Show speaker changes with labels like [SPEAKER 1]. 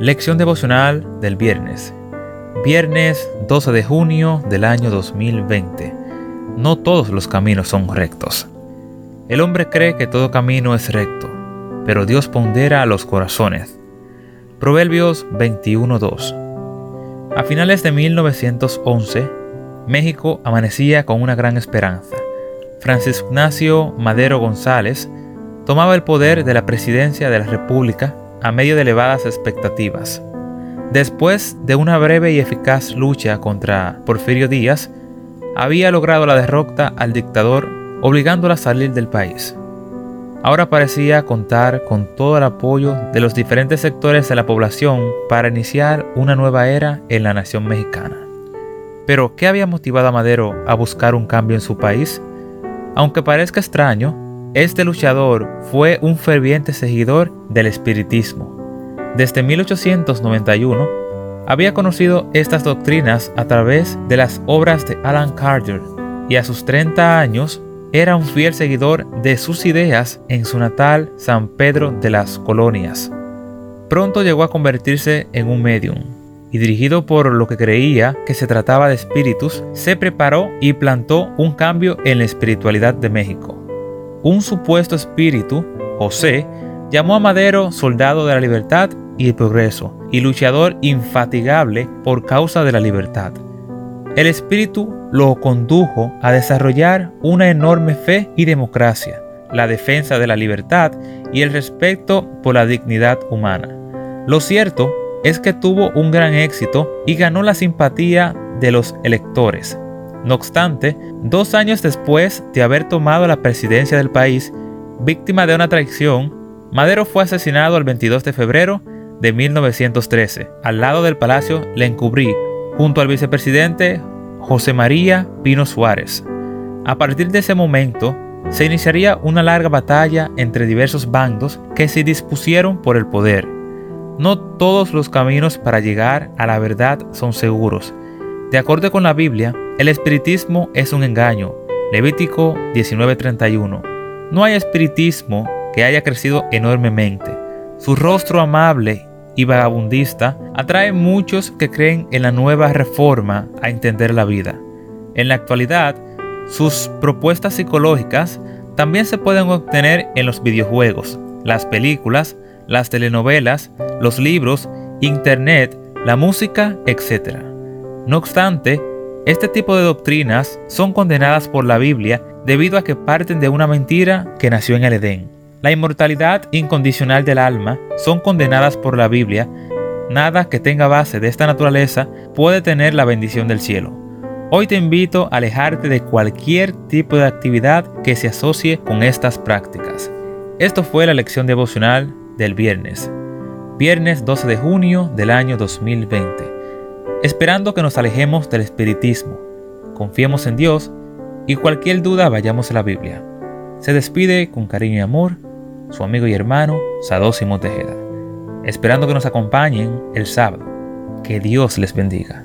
[SPEAKER 1] Lección devocional del viernes. Viernes 12 de junio del año 2020. No todos los caminos son rectos. El hombre cree que todo camino es recto, pero Dios pondera los corazones. Proverbios 21.2. A finales de 1911, México amanecía con una gran esperanza. Francisco Ignacio Madero González tomaba el poder de la presidencia de la República a medio de elevadas expectativas. Después de una breve y eficaz lucha contra Porfirio Díaz, había logrado la derrota al dictador obligándolo a salir del país. Ahora parecía contar con todo el apoyo de los diferentes sectores de la población para iniciar una nueva era en la nación mexicana. Pero, ¿qué había motivado a Madero a buscar un cambio en su país? Aunque parezca extraño, este luchador fue un ferviente seguidor del espiritismo. Desde 1891 había conocido estas doctrinas a través de las obras de Alan Carter y a sus 30 años era un fiel seguidor de sus ideas en su natal San Pedro de las Colonias. Pronto llegó a convertirse en un medium y dirigido por lo que creía que se trataba de espíritus, se preparó y plantó un cambio en la espiritualidad de México un supuesto espíritu, José, llamó a Madero soldado de la libertad y el progreso, y luchador infatigable por causa de la libertad. El espíritu lo condujo a desarrollar una enorme fe y democracia, la defensa de la libertad y el respeto por la dignidad humana. Lo cierto es que tuvo un gran éxito y ganó la simpatía de los electores. No obstante, dos años después de haber tomado la presidencia del país, víctima de una traición, Madero fue asesinado el 22 de febrero de 1913, al lado del Palacio Lencubrí, junto al vicepresidente José María Pino Suárez. A partir de ese momento, se iniciaría una larga batalla entre diversos bandos que se dispusieron por el poder. No todos los caminos para llegar a la verdad son seguros. De acuerdo con la Biblia, el espiritismo es un engaño. Levítico 19:31. No hay espiritismo que haya crecido enormemente. Su rostro amable y vagabundista atrae muchos que creen en la nueva reforma a entender la vida. En la actualidad, sus propuestas psicológicas también se pueden obtener en los videojuegos, las películas, las telenovelas, los libros, internet, la música, etc. No obstante, este tipo de doctrinas son condenadas por la Biblia debido a que parten de una mentira que nació en el Edén. La inmortalidad incondicional del alma son condenadas por la Biblia. Nada que tenga base de esta naturaleza puede tener la bendición del cielo. Hoy te invito a alejarte de cualquier tipo de actividad que se asocie con estas prácticas. Esto fue la lección devocional del viernes, viernes 12 de junio del año 2020 esperando que nos alejemos del espiritismo, confiemos en Dios y cualquier duda vayamos a la Biblia. Se despide con cariño y amor su amigo y hermano Sadósimo Tejeda, esperando que nos acompañen el sábado. Que Dios les bendiga.